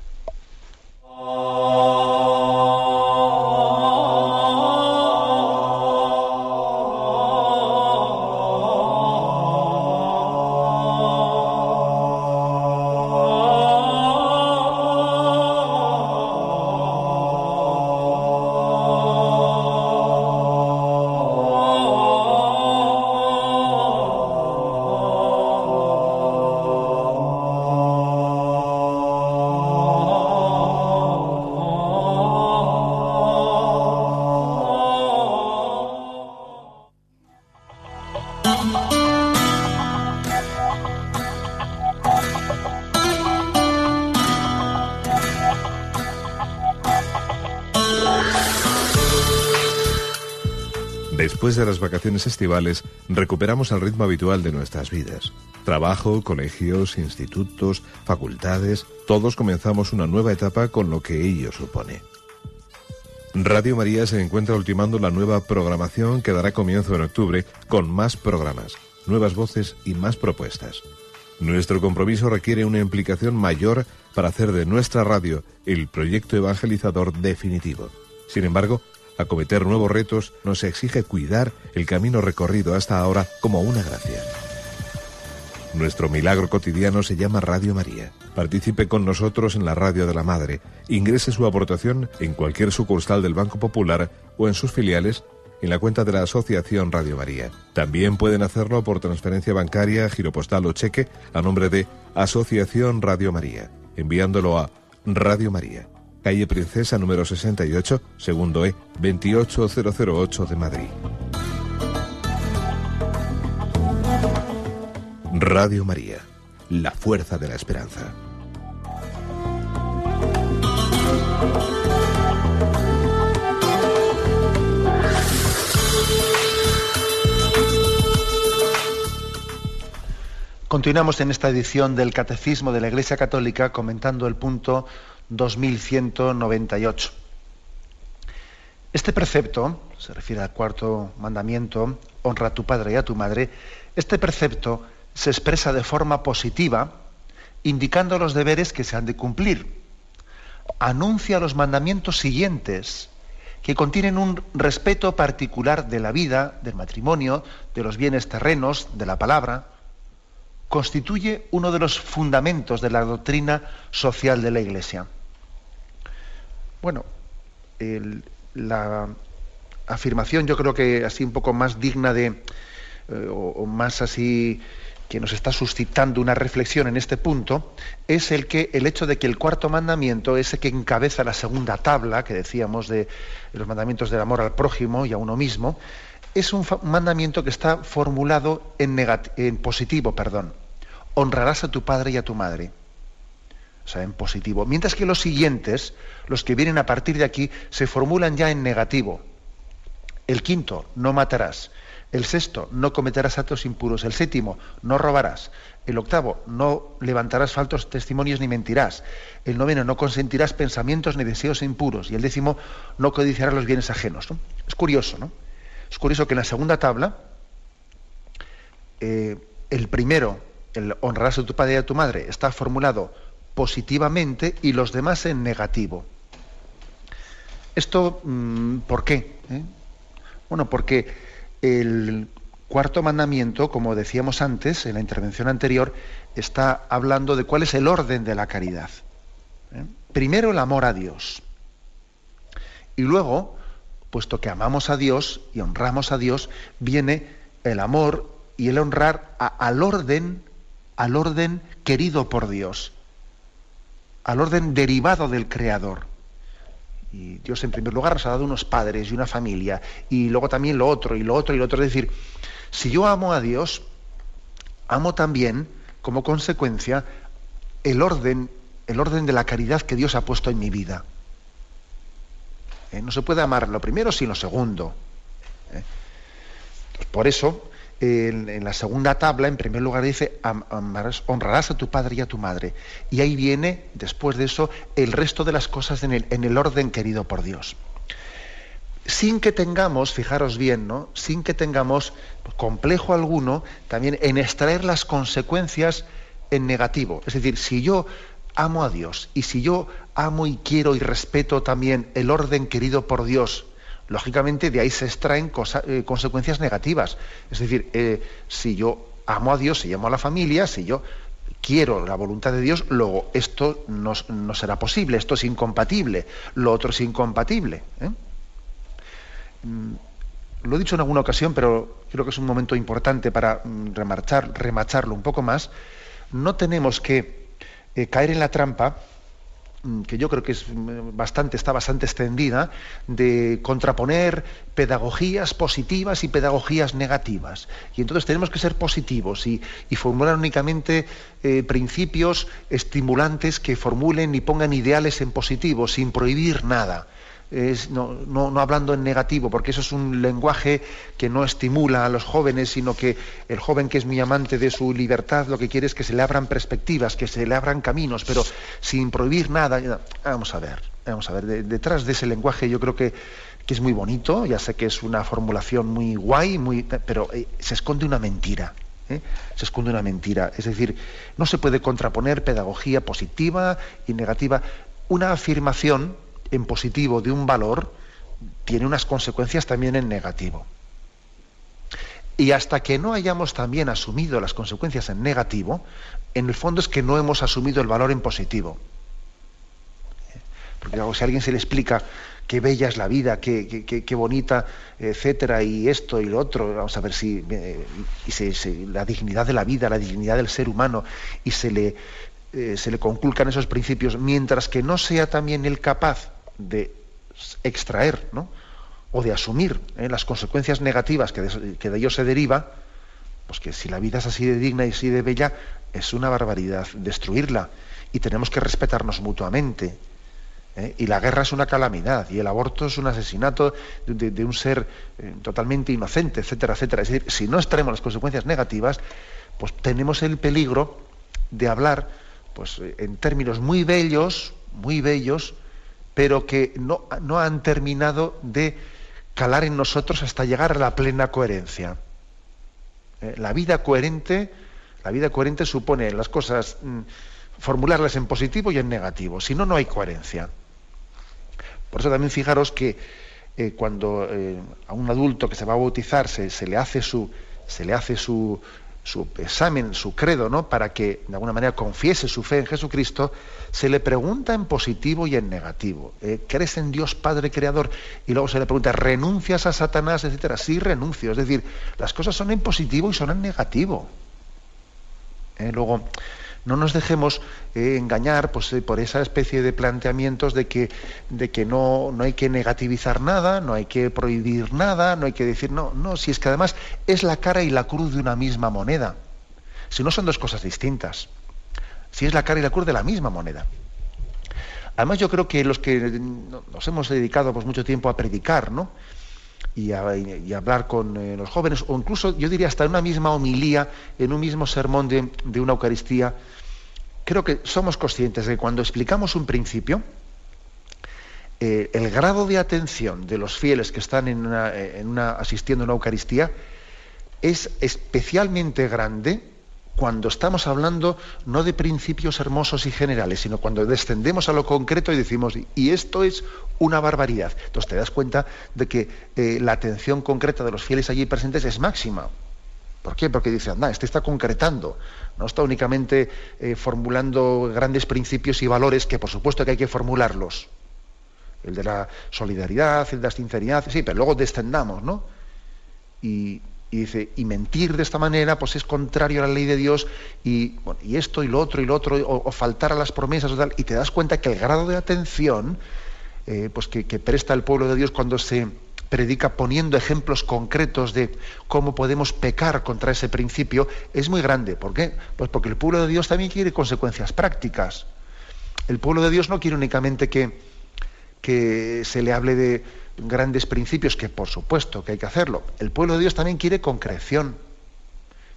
Estivales, recuperamos el ritmo habitual de nuestras vidas. Trabajo, colegios, institutos, facultades, todos comenzamos una nueva etapa con lo que ello supone. Radio María se encuentra ultimando la nueva programación que dará comienzo en octubre con más programas, nuevas voces y más propuestas. Nuestro compromiso requiere una implicación mayor para hacer de nuestra radio el proyecto evangelizador definitivo. Sin embargo, acometer nuevos retos nos exige cuidar el camino recorrido hasta ahora como una gracia. Nuestro milagro cotidiano se llama Radio María. Participe con nosotros en la radio de la Madre. Ingrese su aportación en cualquier sucursal del Banco Popular o en sus filiales en la cuenta de la Asociación Radio María. También pueden hacerlo por transferencia bancaria, giro postal o cheque a nombre de Asociación Radio María, enviándolo a Radio María, calle Princesa número 68, segundo E, 28008 de Madrid. Radio María, la fuerza de la esperanza. Continuamos en esta edición del Catecismo de la Iglesia Católica comentando el punto 2198. Este precepto, se refiere al cuarto mandamiento, honra a tu padre y a tu madre, este precepto se expresa de forma positiva indicando los deberes que se han de cumplir. Anuncia los mandamientos siguientes, que contienen un respeto particular de la vida, del matrimonio, de los bienes terrenos, de la palabra. Constituye uno de los fundamentos de la doctrina social de la Iglesia. Bueno, la afirmación yo creo que así un poco más digna de, eh, o, más así que nos está suscitando una reflexión en este punto es el que el hecho de que el cuarto mandamiento, ese que encabeza la segunda tabla que decíamos de, los mandamientos del amor al prójimo y a uno mismo, es un mandamiento que está formulado en, en positivo, perdón. Honrarás a tu padre y a tu madre. O sea, en positivo. Mientras que los siguientes, los que vienen a partir de aquí, se formulan ya en negativo. El quinto, no matarás. El sexto, no cometerás actos impuros. El séptimo, no robarás. El octavo, no levantarás faltos testimonios ni mentirás. El noveno, no consentirás pensamientos ni deseos impuros. Y el décimo, no codiciarás los bienes ajenos. Es curioso, ¿no? Es curioso que en la segunda tabla, eh, el primero, el honrarás a tu padre y a tu madre, está formulado positivamente y los demás en negativo. ¿Esto mm, por qué? ¿Eh? Bueno, porque el cuarto mandamiento, como decíamos antes en la intervención anterior, está hablando de cuál es el orden de la caridad. ¿eh? Primero el amor a Dios. Y luego, puesto que amamos a Dios y honramos a Dios, viene el amor y el honrar al orden, al orden querido por Dios, al orden derivado del Creador. Y Dios en primer lugar nos ha dado unos padres y una familia, y luego también lo otro, y lo otro, y lo otro. Es decir, si yo amo a Dios, amo también, como consecuencia, el orden, el orden de la caridad que Dios ha puesto en mi vida. ¿Eh? No se puede amar lo primero sin lo segundo. ¿Eh? por eso, en, la segunda tabla, en primer lugar dice, honrarás a tu padre y a tu madre. Y ahí viene, después de eso, el resto de las cosas en el, en el orden querido por Dios. Sin que tengamos, fijaros bien, ¿no? Sin que tengamos complejo alguno también en extraer las consecuencias en negativo. Es decir, si yo amo a Dios y si yo amo y quiero y respeto también el orden querido por Dios, lógicamente de ahí se extraen eh, consecuencias negativas. Es decir, eh, si yo amo a Dios, si amo a la familia, si yo quiero la voluntad de Dios, luego esto no, será posible, esto es incompatible, lo otro es incompatible. ¿eh? Mm, lo he dicho en alguna ocasión, pero creo que es un momento importante para mm, remacharlo un poco más. No tenemos que caer en la trampa que yo creo que es mm, bastante, está bastante extendida, de contraponer pedagogías positivas y pedagogías negativas. Y entonces tenemos que ser positivos y, formular únicamente eh, principios estimulantes que formulen y pongan ideales en positivo, sin prohibir nada no, hablando en negativo, porque eso es un lenguaje que no estimula a los jóvenes, sino que el joven que es muy amante de su libertad lo que quiere es que se le abran perspectivas, que se le abran caminos, pero sin prohibir nada. Vamos a ver, vamos a ver, detrás de ese lenguaje yo creo que, es muy bonito, ya sé que es una formulación muy guay, muy, pero eh, se esconde una mentira. ¿eh? Se esconde una mentira. Es decir, no se puede contraponer pedagogía positiva y negativa. Una afirmación en positivo de un valor tiene unas consecuencias también en negativo. Y hasta que no hayamos también asumido las consecuencias en negativo, en el fondo es que no hemos asumido el valor en positivo. Porque si a alguien se le explica qué bella es la vida, qué, qué, bonita, etcétera, y esto y lo otro, vamos a ver si eh, la dignidad de la vida, la dignidad del ser humano, y se le, eh, se le conculcan esos principios, mientras que no sea también el capaz de extraer o de asumir ¿eh? las consecuencias negativas que de, que de ello se deriva, pues que si la vida es así de digna y así de bella, es una barbaridad destruirla. Y tenemos que respetarnos mutuamente. ¿eh? Y la guerra es una calamidad, y el aborto es un asesinato de, un ser eh, totalmente inocente, etcétera, etcétera. Es decir, si no extraemos las consecuencias negativas, pues tenemos el peligro de hablar pues, en términos muy bellos, muy bellos, pero que no, no han terminado de calar en nosotros hasta llegar a la plena coherencia. Eh, la vida coherente, la vida coherente supone las cosas mm, formularlas en positivo y en negativo, si no, no hay coherencia. Por eso también fijaros que eh, cuando eh, a un adulto que se va a bautizar se, le hace su, se le hace su, su examen, su credo, ¿no? Para que de alguna manera confiese su fe en Jesucristo, se le pregunta en positivo y en negativo. Eh, ¿Crees en Dios Padre Creador? Y luego se le pregunta, ¿renuncias a Satanás, etcétera? Sí, renuncio. Es decir, las cosas son en positivo y son en negativo. luego, no nos dejemos eh, engañar pues, eh, por esa especie de planteamientos de que, de que no, no, hay que negativizar nada, no hay que prohibir nada, no hay que decir, no, no, si es que además es la cara y la cruz de una misma moneda. Si no son dos cosas distintas. Si es la cara y la cruz de la misma moneda. Además yo creo que los que nos hemos dedicado pues, mucho tiempo a predicar, ¿no? Y, hablar con eh, los jóvenes, o incluso yo diría hasta en una misma homilía, en un mismo sermón de, una Eucaristía, creo que somos conscientes de que cuando explicamos un principio, eh, el grado de atención de los fieles que están en una, asistiendo a una Eucaristía es especialmente grande cuando estamos hablando no de principios hermosos y generales, sino cuando descendemos a lo concreto y decimos, y esto es una barbaridad. Entonces te das cuenta de que eh, la atención concreta de los fieles allí presentes es máxima. ¿Por qué? Porque dice, anda, este está concretando, no está únicamente eh, formulando grandes principios y valores que por supuesto que hay que formularlos. El de la solidaridad, el de la sinceridad, sí, pero luego descendamos, ¿no? Y, dice, y mentir de esta manera, pues es contrario a la ley de Dios, y, y esto y lo otro y lo otro, o, faltar a las promesas, o tal, y te das cuenta que el grado de atención eh, pues que presta el pueblo de Dios cuando se predica poniendo ejemplos concretos de cómo podemos pecar contra ese principio, es muy grande. ¿Por qué? Pues porque el pueblo de Dios también quiere consecuencias prácticas. El pueblo de Dios no quiere únicamente que, que se le hable de grandes principios, que por supuesto que hay que hacerlo. El pueblo de Dios también quiere concreción.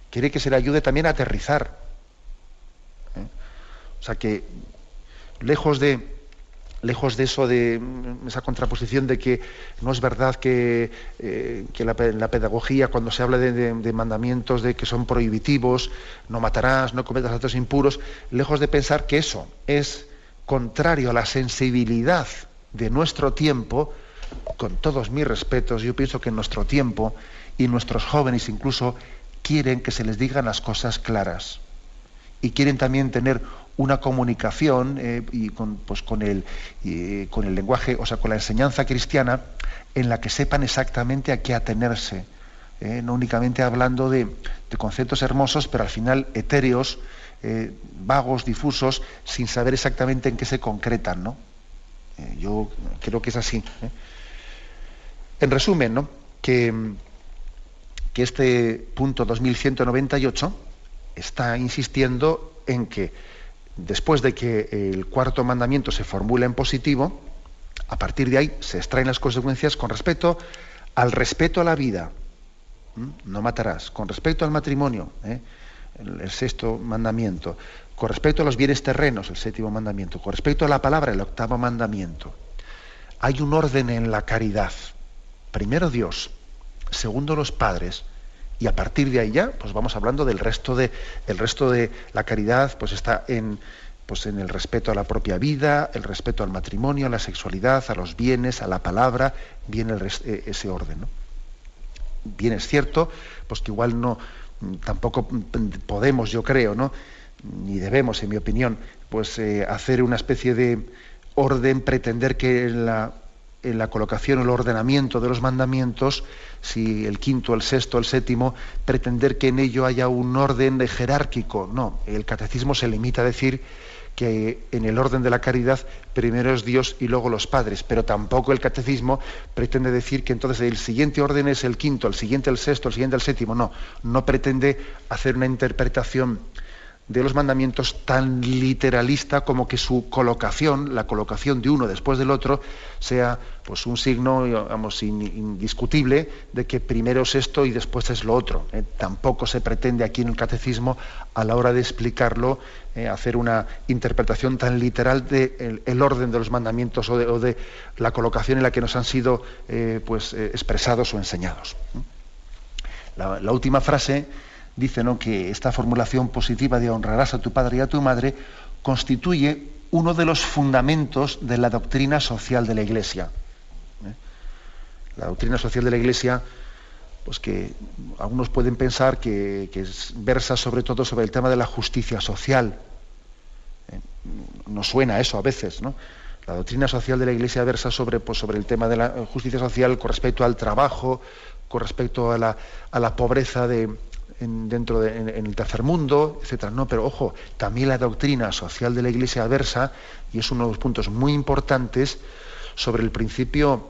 Quiere que se le ayude también a aterrizar. ¿Eh? O sea que, lejos de, lejos de eso, de mm, esa contraposición de que no es verdad que, eh, la, pedagogía, cuando se habla de, mandamientos de que son prohibitivos, no matarás, no cometas actos impuros, lejos de pensar que eso es contrario a la sensibilidad de nuestro tiempo, con todos mis respetos, yo pienso que en nuestro tiempo y nuestros jóvenes incluso quieren que se les digan las cosas claras y quieren también tener una comunicación eh, y con, pues con, el, con el lenguaje, o sea, con la enseñanza cristiana, en la que sepan exactamente a qué atenerse. Eh, no únicamente hablando de, conceptos hermosos, pero al final etéreos, eh, vagos, difusos, sin saber exactamente en qué se concretan. ¿no? yo creo que es así. En resumen, que, este punto 2198 está insistiendo en que después de que el cuarto mandamiento se formula en positivo, a partir de ahí se extraen las consecuencias con respecto al respeto a la vida, no matarás, con respecto al matrimonio, ¿eh? el, sexto mandamiento, con respecto a los bienes terrenos, el séptimo mandamiento, con respecto a la palabra, el octavo mandamiento. Hay un orden en la caridad. Primero Dios, segundo los padres, y a partir de ahí ya, pues vamos hablando del resto de, el resto de la caridad, pues está en, pues en el respeto a la propia vida, el respeto al matrimonio, a la sexualidad, a los bienes, a la palabra, viene eh, ese orden. Bien es cierto, pues que igual no, tampoco podemos, yo creo, ¿no? ni debemos, en mi opinión, pues eh, hacer una especie de orden, pretender que la, en la colocación o el ordenamiento de los mandamientos, si el quinto, el sexto, el séptimo, pretender que en ello haya un orden jerárquico. No, el catecismo se limita a decir que en el orden de la caridad primero es Dios y luego los padres, pero tampoco el catecismo pretende decir que entonces el siguiente orden es el quinto, el siguiente el sexto, el siguiente el séptimo. No, no pretende hacer una interpretación de los mandamientos tan literalista como que su colocación, la colocación de uno después del otro, sea pues un signo digamos, indiscutible de que primero es esto y después es lo otro. ¿eh? tampoco se pretende aquí en el catecismo, a la hora de explicarlo, eh, hacer una interpretación tan literal del el orden de los mandamientos o de, la colocación en la que nos han sido eh, pues, expresados o enseñados. la última frase dice ¿no? que esta formulación positiva de honrarás a tu padre y a tu madre constituye uno de los fundamentos de la doctrina social de la Iglesia. ¿eh? La doctrina social de la Iglesia, pues que algunos pueden pensar que, versa sobre todo sobre el tema de la justicia social. ¿eh? Nos suena eso a veces, ¿no? La doctrina social de la Iglesia versa sobre, pues, sobre el tema de la justicia social con respecto al trabajo, con respecto a la, a la pobreza de, dentro de, en, el tercer mundo, etcétera. No, pero ojo, también la doctrina social de la Iglesia versa, y es uno de los puntos muy importantes, sobre el principio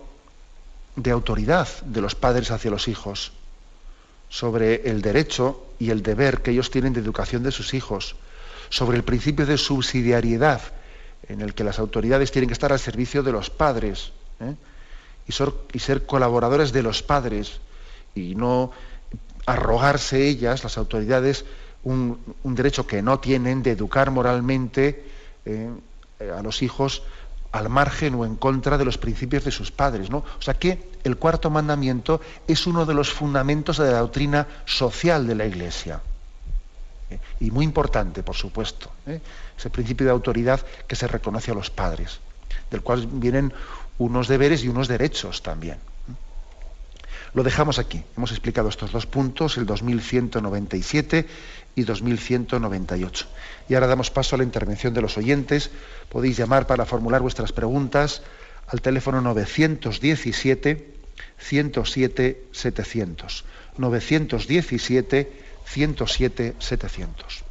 de autoridad de los padres hacia los hijos, sobre el derecho y el deber que ellos tienen de educación de sus hijos, sobre el principio de subsidiariedad, en el que las autoridades tienen que estar al servicio de los padres ¿eh? y, y ser colaboradores de los padres y no arrogarse ellas, las autoridades, un, derecho que no tienen de educar moralmente eh, a los hijos al margen o en contra de los principios de sus padres. ¿no? O sea que el cuarto mandamiento es uno de los fundamentos de la doctrina social de la Iglesia. ¿eh? Y muy importante, por supuesto, ¿eh? ese principio de autoridad que se reconoce a los padres, del cual vienen unos deberes y unos derechos también. Lo dejamos aquí. Hemos explicado estos dos puntos, el 2197 y 2198. Y ahora damos paso a la intervención de los oyentes. Podéis llamar para formular vuestras preguntas al teléfono 917 107 700. 917 107 700.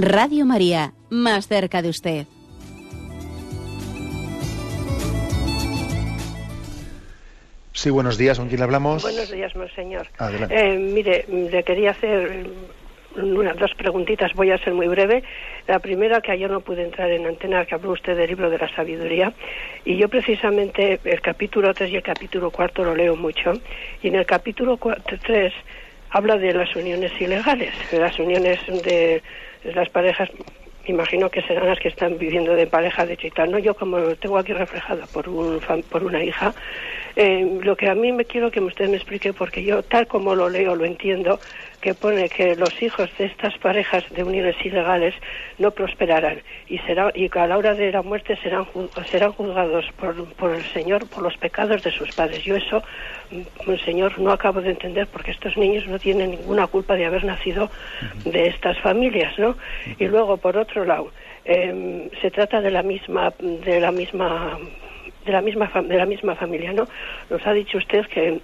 Radio María, más cerca de usted. Sí, buenos días. ¿Con quién hablamos? Buenos días, monseñor. Eh, mire, le quería hacer unas dos preguntitas. Voy a ser muy breve. La primera, que ayer no pude entrar en antena, que habló usted del libro de la sabiduría. Y yo precisamente el capítulo 3 y el capítulo 4 lo leo mucho. Y en el capítulo 3 habla de las uniones ilegales, de las uniones de las parejas imagino que serán las que están viviendo de pareja de chitano. Yo como lo tengo aquí reflejada por, un, por una hija, eh, lo que a mí me quiero que usted me explique, porque yo tal como lo leo, lo entiendo, que pone que los hijos de estas parejas de uniones ilegales no prosperarán y será y a la hora de la muerte serán serán juzgados por, por el Señor por los pecados de sus padres. Yo eso, mm, Señor, no acabo de entender porque estos niños no tienen ninguna culpa de haber nacido de estas familias, ¿no? Y luego por otro lado em, se trata de la misma de la misma de la misma de la misma familia, ¿no? Nos ha dicho usted que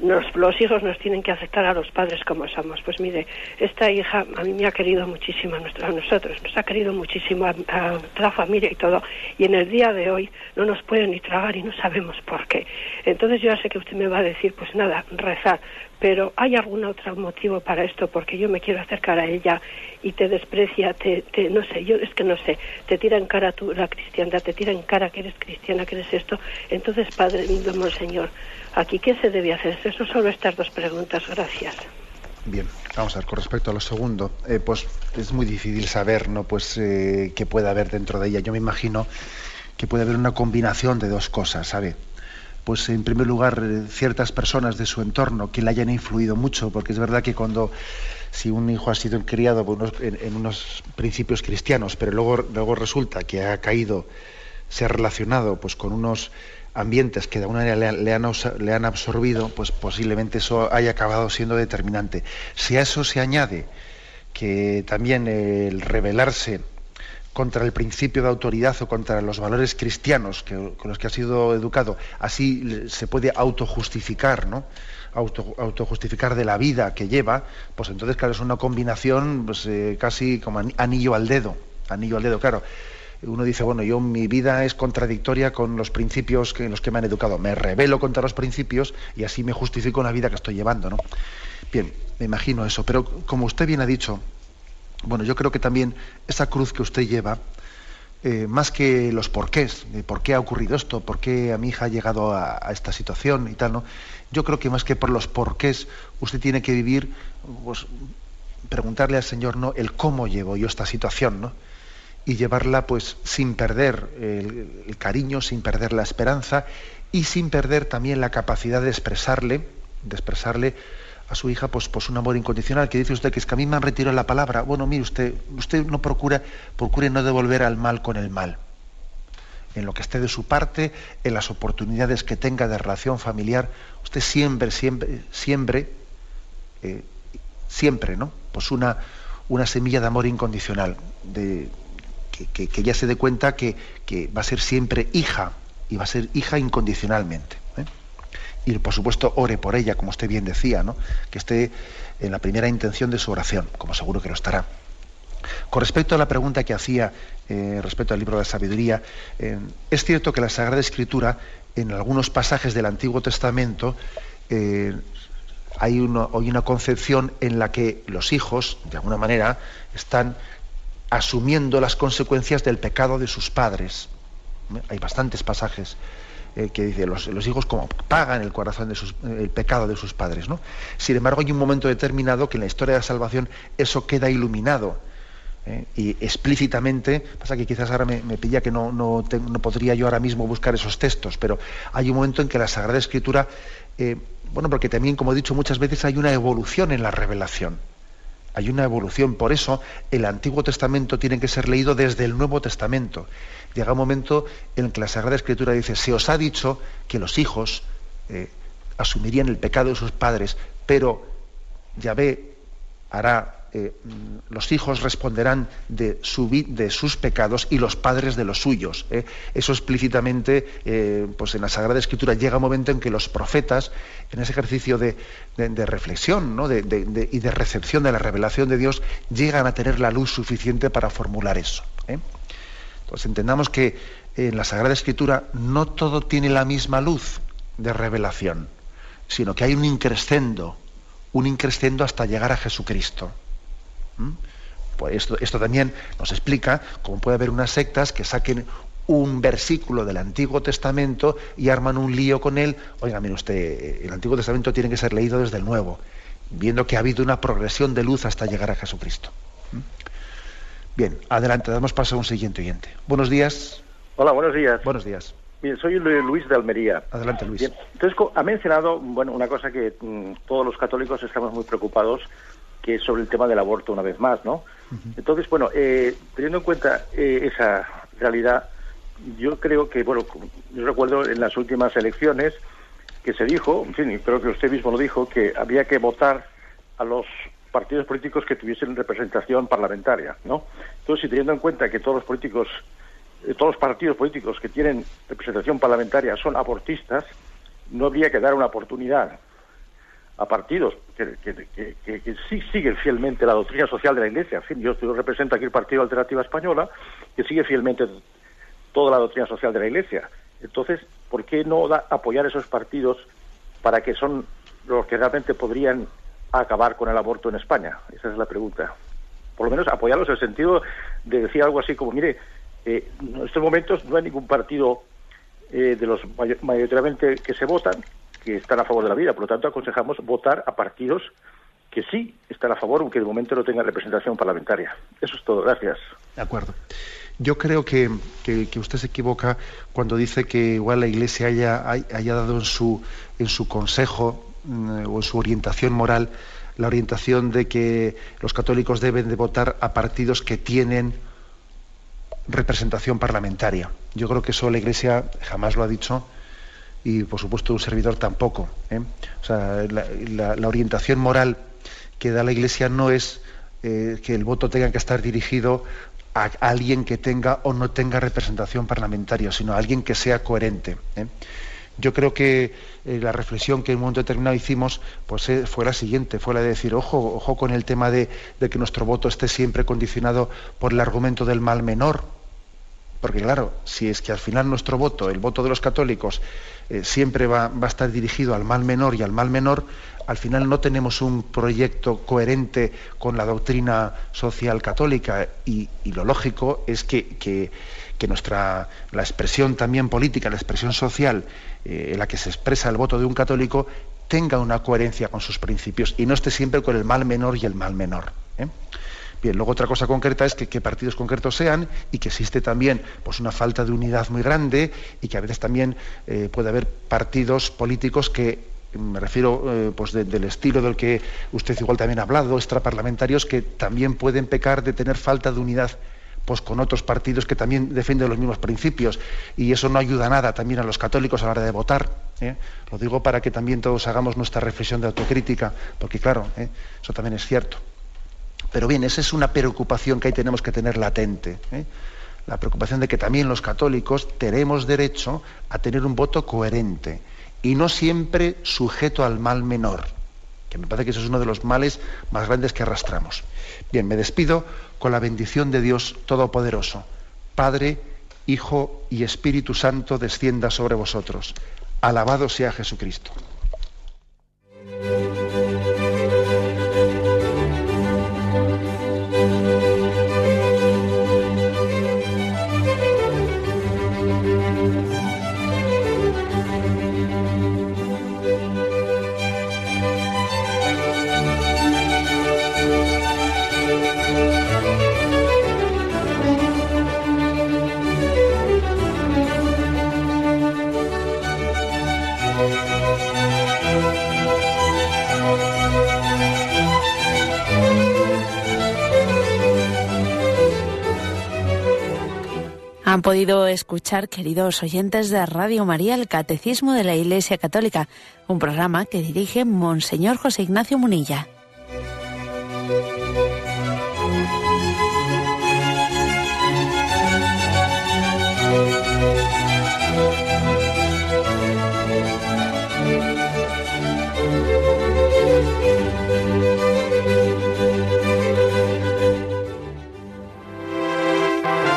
los hijos nos tienen que aceptar a los padres como somos. Pues mire, esta hija a mí me ha querido muchísimo a, nosotros, nos ha querido muchísimo a, a, la familia y todo, y en el día de hoy no nos puede ni tragar y no sabemos por qué. Entonces yo ya sé que usted me va a decir, pues nada, rezar, pero ¿hay algún otro motivo para esto? Porque yo me quiero acercar a ella y te desprecia, te, te no sé, yo es que no sé, te tira en cara tu, la cristiandad, te tira en cara que eres cristiana, que eres esto. Entonces, Padre, Señor, aquí qué se debe hacer. Eso solo estas dos preguntas. Gracias. Bien, vamos a ver, con respecto a lo segundo, eh, pues es muy difícil saber, ¿no? Pues eh, qué puede haber dentro de ella. Yo me imagino que puede haber una combinación de dos cosas, ¿sabe? Pues en primer lugar, eh, ciertas personas de su entorno que le hayan influido mucho, porque es verdad que cuando si un hijo ha sido criado en, unos principios cristianos, pero luego, luego resulta que ha caído, se ha relacionado pues con unos ambientes que de alguna manera le, han, le han absorbido, pues posiblemente eso haya acabado siendo determinante. Si a eso se añade que también el rebelarse contra el principio de autoridad o contra los valores cristianos con los que ha sido educado, así se puede autojustificar, ¿no? Auto, autojustificar de la vida que lleva, pues entonces, claro, es una combinación pues, eh, casi como anillo al dedo, anillo al dedo, claro. Uno dice, bueno, yo mi vida es contradictoria con los principios que, en los que me han educado. Me rebelo contra los principios y así me justifico la vida que estoy llevando, ¿no? Bien, me imagino eso. Pero como usted bien ha dicho, bueno, yo creo que también esa cruz que usted lleva, eh, más que los porqués, por qué ha ocurrido esto, por qué a mi hija ha llegado a, esta situación y tal, ¿no? Yo creo que más que por los porqués, usted tiene que vivir, pues, preguntarle al Señor, ¿no? El cómo llevo yo esta situación, ¿no? Y llevarla, pues, sin perder el cariño, sin perder la esperanza y sin perder también la capacidad de expresarle, de expresarle a su hija pues, pues un amor incondicional, que dice usted que es que a mí me han retirado la palabra. Bueno, mire usted, usted no procura, procure no devolver al mal con el mal. En lo que esté de su parte, en las oportunidades que tenga de relación familiar, usted siempre, siempre, siempre, eh, siempre, ¿no? Pues una, una semilla de amor incondicional, de, que, ya se dé cuenta que, va a ser siempre hija, y va a ser hija incondicionalmente y por supuesto ore por ella, como usted bien decía, que esté en la primera intención de su oración, como seguro que lo estará. Con respecto a la pregunta que hacía eh, respecto al libro de la sabiduría, eh, es cierto que la Sagrada Escritura, en algunos pasajes del Antiguo Testamento, eh, hay, hay una concepción en la que los hijos, de alguna manera, están asumiendo las consecuencias del pecado de sus padres. Hay bastantes pasajes eh, que dice los, hijos como pagan el corazón de sus, el pecado de sus padres. ¿no? Sin embargo, hay un momento determinado que en la historia de la salvación eso queda iluminado. ¿eh? y explícitamente, pasa que quizás ahora me, pilla que no, no, podría yo ahora mismo buscar esos textos, pero hay un momento en que la Sagrada Escritura, eh, bueno, porque también, como he dicho muchas veces, hay una evolución en la revelación. Hay una evolución, por eso el Antiguo Testamento tiene que ser leído desde el Nuevo Testamento. Llega un momento en que la Sagrada Escritura dice, se os ha dicho que los hijos eh, asumirían el pecado de sus padres, pero Yahvé hará, eh, mm, los hijos responderán de, su, de, sus pecados y los padres de los suyos. Eh. Eso explícitamente, pues en la Sagrada Escritura llega un momento en que los profetas, en ese ejercicio de, reflexión y de recepción de la revelación de Dios, llegan a tener la luz suficiente para formular eso. Pues entendamos que en la Sagrada Escritura no todo tiene la misma luz de revelación, sino que hay un increscendo, un increscendo hasta llegar a Jesucristo. ¿Mm? Pues esto, esto también nos explica cómo puede haber unas sectas que saquen un versículo del Antiguo Testamento y arman un lío con él. Oiga, mire usted, el Antiguo Testamento tiene que ser leído desde el Nuevo, viendo que ha habido una progresión de luz hasta llegar a Jesucristo. Bien, adelante, damos paso a un siguiente oyente. Buenos días. Hola, buenos días. Buenos días. Bien, soy Luis de Almería. Adelante, Luis. Bien, entonces, ha mencionado, bueno, una cosa que mm, todos los católicos estamos muy preocupados, que es sobre el tema del aborto una vez más, ¿no? Entonces, bueno, eh, teniendo en cuenta eh, esa realidad, yo creo que, bueno, yo recuerdo en las últimas elecciones que se dijo, en fin, y creo que usted mismo lo dijo, que había que votar a los partidos políticos que tuviesen representación parlamentaria, ¿no? Entonces, si teniendo en cuenta que todos los políticos, eh, todos los partidos políticos que tienen representación parlamentaria son abortistas, no habría que dar una oportunidad a partidos que, sí siguen fielmente la doctrina social de la Iglesia. En fin, yo, represento aquí el Partido Alternativa Española, que sigue fielmente toda la doctrina social de la Iglesia. Entonces, ¿por qué no da, apoyar esos partidos para que son los que realmente podrían acabar con el aborto en España? Esa es la pregunta. Por lo menos apoyarlos en el sentido de decir algo así como, mire, eh, en estos momentos no hay ningún partido eh, de los mayoritariamente que se votan que están a favor de la vida. Por lo tanto, aconsejamos votar a partidos que sí están a favor, aunque de momento no tengan representación parlamentaria. Eso es todo. Gracias. De acuerdo. Yo creo que, que, usted se equivoca cuando dice que igual la Iglesia haya, haya dado en su, en su consejo Mm, o su orientación moral la orientación de que los católicos deben de votar a partidos que tienen representación parlamentaria. Yo creo que eso la Iglesia jamás lo ha dicho y por supuesto un servidor tampoco. ¿eh? O sea, la, orientación moral que da la Iglesia no es eh, que el voto tenga que estar dirigido a alguien que tenga o no tenga representación parlamentaria, sino a alguien que sea coherente. ¿eh? Yo creo que la reflexión que en un momento determinado hicimos pues, fue la siguiente, fue la de decir, ojo, ojo con el tema de, que nuestro voto esté siempre condicionado por el argumento del mal menor. Porque claro, si es que al final nuestro voto, el voto de los católicos, siempre va, a estar dirigido al mal menor y al mal menor, al final no tenemos un proyecto coherente con la doctrina social católica y, lo lógico es que, nuestra, la expresión también política, la expresión social eh, en la que se expresa el voto de un católico tenga una coherencia con sus principios y no esté siempre con el mal menor y el mal menor. ¿eh? Bien, luego otra cosa concreta es que, partidos concretos sean y que existe también pues, una falta de unidad muy grande y que a veces también eh, puede haber partidos políticos que me refiero eh, pues del estilo del que usted igual también ha hablado, extraparlamentarios que también pueden pecar de tener falta de unidad pues con otros partidos que también defienden los mismos principios y eso no ayuda nada también a los católicos a la hora de votar. ¿eh? Lo digo para que también todos hagamos nuestra reflexión de autocrítica, porque claro, eso también es cierto. Pero bien, esa es una preocupación que ahí tenemos que tener latente. La preocupación de que también los católicos tenemos derecho a tener un voto coherente y no siempre sujeto al mal menor, que me parece que eso es uno de los males más grandes que arrastramos. Bien, me despido con la bendición de Dios Todopoderoso. Padre, Hijo y Espíritu Santo descienda sobre vosotros. Alabado sea Jesucristo. Han podido escuchar, queridos oyentes de Radio María, el Catecismo de la Iglesia Católica, un programa que dirige Monseñor José Ignacio Munilla.